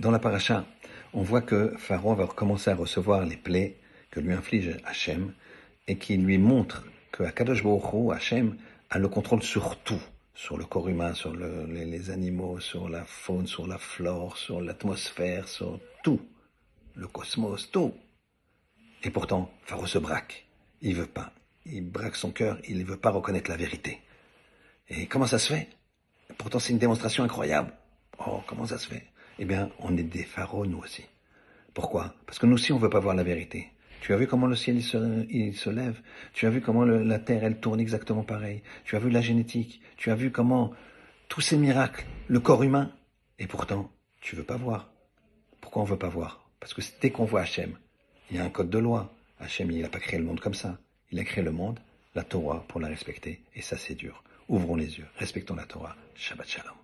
Dans la paracha, on voit que Pharaon va commencer à recevoir les plaies que lui inflige Hachem et qui lui montre que Akadosh Baruch Hachem, a le contrôle sur tout, sur le corps humain, sur le, les, les, animaux, sur la faune, sur la flore, sur l'atmosphère, sur tout, le cosmos, tout. Et pourtant, Pharaon se braque. Il veut pas. Il braque son cœur. Il ne veut pas reconnaître la vérité. Et comment ça se fait? Pourtant, c'est une démonstration incroyable. Oh, comment ça se fait? Eh bien, on est des pharaons, nous aussi. Pourquoi? Parce que nous aussi, on veut pas voir la vérité. Tu as vu comment le ciel il se, lève? Tu as vu comment la terre elle tourne exactement pareil? Tu as vu la génétique? Tu as vu comment tous ces miracles, le corps humain? Et pourtant, tu veux pas voir. Pourquoi on veut pas voir? Parce que dès qu'on voit Hachem, il y a un code de loi. Hachem, il n'a pas créé le monde comme ça. Il a créé le monde, la Torah, pour la respecter. Et ça, c'est dur. Ouvrons les yeux, respectons la Torah. Shabbat Shalom.